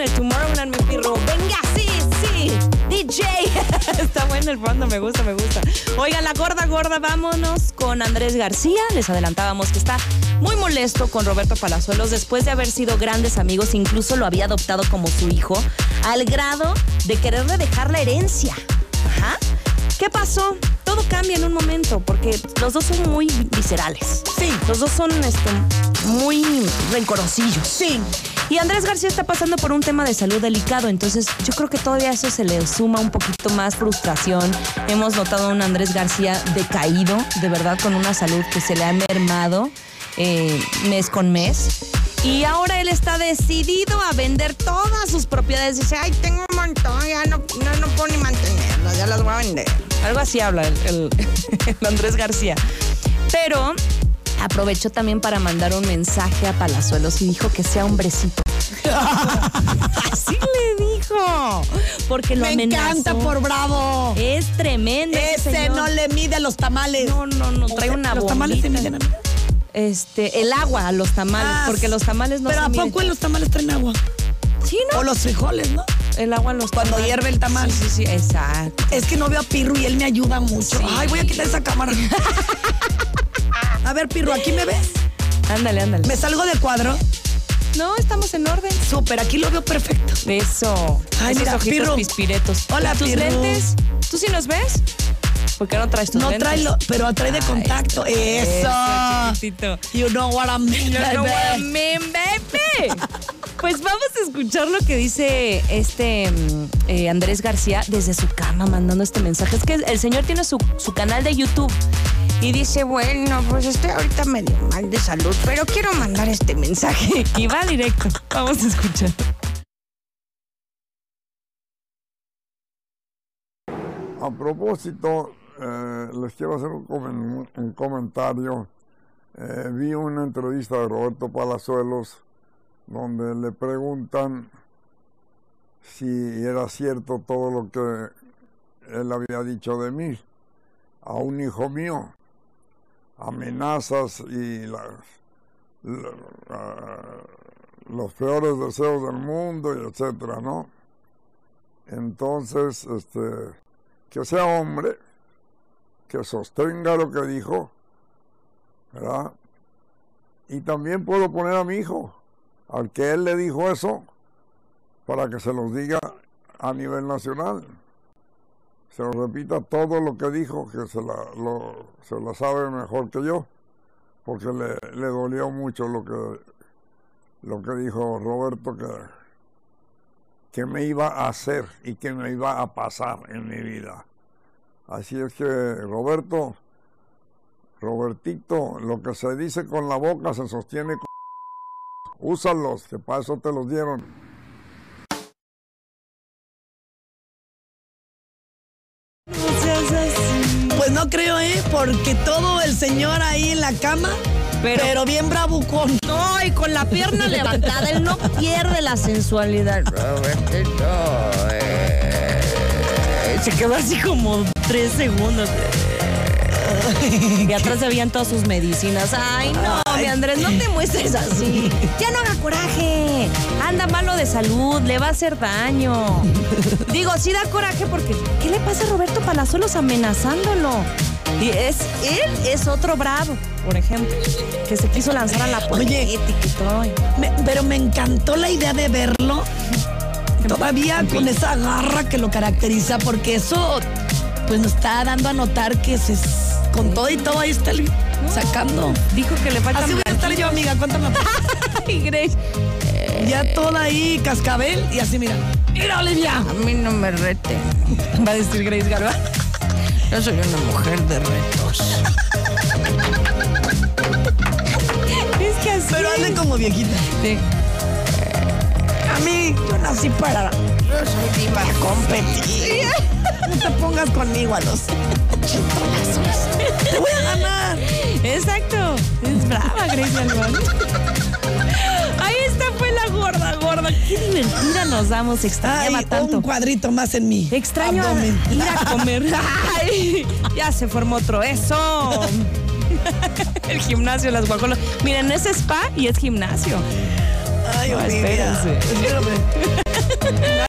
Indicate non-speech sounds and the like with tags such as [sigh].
En el Tomorrowland, mi pirro. Venga, sí, sí. DJ. [laughs] Está bueno el fondo, me gusta, me gusta. Oiga, la gorda, gorda, vámonos con Andrés García. Les adelantábamos que está muy molesto con Roberto Palazuelos después de haber sido grandes amigos, incluso lo había adoptado como su hijo, al grado de quererle dejar la herencia. Ajá. ¿Qué pasó? Todo cambia en un momento porque los dos son muy viscerales. Sí. Los dos son este, muy rencorosillos. Sí. Y Andrés García está pasando por un tema de salud delicado, entonces yo creo que todavía eso se le suma un poquito más frustración. Hemos notado a un Andrés García decaído, de verdad, con una salud que se le ha mermado eh, mes con mes. Y ahora él está decidido a vender todas sus propiedades. Dice, ay, tengo un montón, ya no, no, no puedo ni mantenerlas, ya las voy a vender. Algo así habla el, el- [laughs] el Andrés García. Pero aprovechó también para mandar un mensaje a Palazuelos y dijo que sea hombrecito. [laughs] Así le dijo. Porque lo Me amenazó. encanta por bravo. Es tremendo. Ese señor. no le mide a los tamales. No, no, no, trae una Los tamales se bombita. miden a mí. Este, el agua a los tamales, Ah, porque los tamales no Pero se ¿a miden. poco en los tamales traen agua? Sí, ¿no? O los frijoles, ¿no? El agua en los Cuando tamales. hierve el tamal. Sí, sí, sí, exacto. Es que no veo a Pirru y él me ayuda mucho. Sí. Ay, voy a quitar esa cámara. [laughs] a ver, Pirru, ¿aquí me ves? Ándale, ándale. ¿Me salgo de cuadro? No, estamos en orden. Súper, aquí lo veo perfecto. Eso. Ay, Esos mira, ojitos Pirru. pispiretos. Hola, ¿Y tus lentes? ¿Tú sí nos ves? ¿Por qué no traes tus No lentes? trae lo, pero trae de contacto. Eso. chiquitito. You know what I mean, You know what I mean, baby. Pues vamos a escuchar lo que dice este mm, eh, Andrés García desde su cama mandando este mensaje. Es que el señor tiene su, su canal de YouTube y dice, bueno, pues estoy ahorita medio mal de salud, pero quiero mandar este mensaje. [laughs] Y va directo. Vamos a escuchar. A propósito, eh, les quiero hacer un, comen- un comentario. Eh, vi una entrevista de Roberto Palazuelos donde le preguntan si era cierto todo lo que él había dicho de mí a un hijo mío. Amenazas y la- ah, los peores deseos del mundo y etcétera, ¿no? Entonces, este, que sea hombre, que sostenga lo que dijo, ¿verdad? Y también puedo poner a mi hijo, al que él le dijo eso, para que se los diga a nivel nacional. Se lo repita todo lo que dijo, que se la, lo, se la sabe mejor que yo, porque le, le dolió mucho lo que, lo que dijo Roberto, que, me iba a hacer y que me iba a pasar en mi vida. Así es que, Roberto, Robertito, lo que se dice con la boca se sostiene con... Úsalos, que para eso te los dieron. Pues no creo, ¿eh? Porque todo el señor ahí en la cama, Pero- pero, bien bravucón. No, y con la pierna levantada, él no pierde la sensualidad. Robertito, eh, Se quedó así como tres segundos. [laughs] Y atrás se veían todas sus medicinas. Ay, no, mi Andrés, no te muestres así. Ya no haga coraje. Anda malo de salud, le va a hacer daño. Digo, sí da coraje porque ¿qué le pasa a Roberto Palazuelos amenazándolo? Y es, él es otro bravo, por ejemplo, que se quiso lanzar a la política y todo. Me- pero me encantó la idea de verlo todavía con esa garra que lo caracteriza, porque eso pues nos está dando a notar que se, con todo y todo ahí está el- sacando. Dijo que le falta Así voy a estar yo, amiga, cuéntame. [laughs] Ay, Grace. Ya toda ahí cascabel y así, mira. Mira, Olivia. A mí no me rete. [laughs] Va a decir Grace Garba. Yo soy una mujer de retos. [laughs] es que así. Pero hazle como viejita. Sí. A mí, yo nací para, Yo soy diva. para competir. No te pongas conmigo a los chitolazos. Te voy a ganar. Exacto. Es brava Grace. Ahí está fue la gorda, gorda. Qué divertida nos damos. Extrañaba Ay, tanto. un cuadrito más en mí. Extraño abdomen. ir a comer. Ay, ya se formó otro. Eso. El gimnasio, las guacolas. Miren, es spa y es gimnasio. Ay, No, espérense. Espérame.